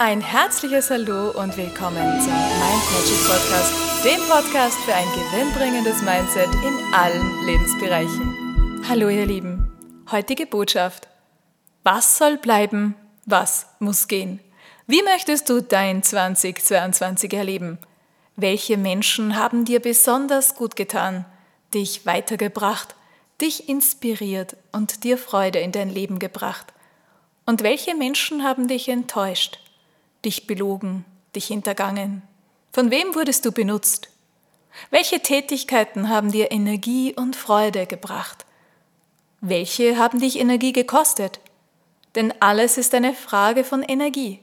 Ein herzliches Hallo und willkommen zum Mind Magic Podcast, dem Podcast für ein gewinnbringendes Mindset in allen Lebensbereichen. Hallo ihr Lieben, heutige Botschaft. Was soll bleiben? Was muss gehen? Wie möchtest du dein 2022 erleben? Welche Menschen haben dir besonders gut getan, dich weitergebracht, dich inspiriert und dir Freude in dein Leben gebracht? Und welche Menschen haben dich enttäuscht? Dich belogen, dich hintergangen? Von wem wurdest du benutzt? Welche Tätigkeiten haben dir Energie und Freude gebracht? Welche haben dich Energie gekostet? Denn alles ist eine Frage von Energie.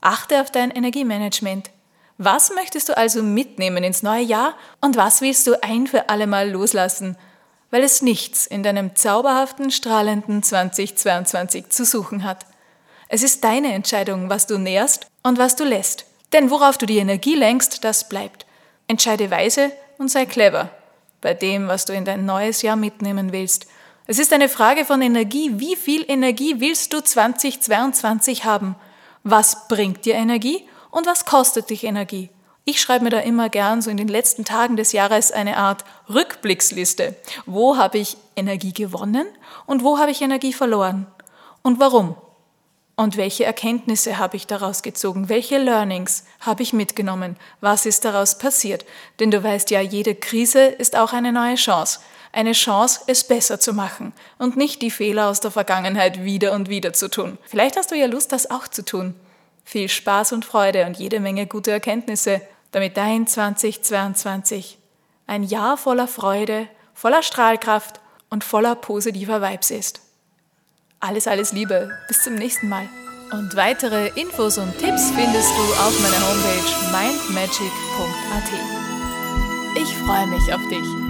Achte auf dein Energiemanagement. Was möchtest du also mitnehmen ins neue Jahr und was willst du ein für allemal loslassen, weil es nichts in deinem zauberhaften, strahlenden 2022 zu suchen hat? Es ist deine Entscheidung, was du nährst und was du lässt. Denn worauf du die Energie lenkst, das bleibt. Entscheide weise und sei clever bei dem, was du in dein neues Jahr mitnehmen willst. Es ist eine Frage von Energie. Wie viel Energie willst du 2022 haben? Was bringt dir Energie und was kostet dich Energie? Ich schreibe mir da immer gern so in den letzten Tagen des Jahres eine Art Rückblicksliste. Wo habe ich Energie gewonnen und wo habe ich Energie verloren? Und warum? Und welche Erkenntnisse habe ich daraus gezogen? Welche Learnings habe ich mitgenommen? Was ist daraus passiert? Denn du weißt ja, jede Krise ist auch eine neue Chance. Eine Chance, es besser zu machen und nicht die Fehler aus der Vergangenheit wieder und wieder zu tun. Vielleicht hast du ja Lust, das auch zu tun. Viel Spaß und Freude und jede Menge gute Erkenntnisse, damit dein 2022 ein Jahr voller Freude, voller Strahlkraft und voller positiver Vibes ist. Alles, alles Liebe. Bis zum nächsten Mal. Und weitere Infos und Tipps findest du auf meiner Homepage mindmagic.at. Ich freue mich auf dich.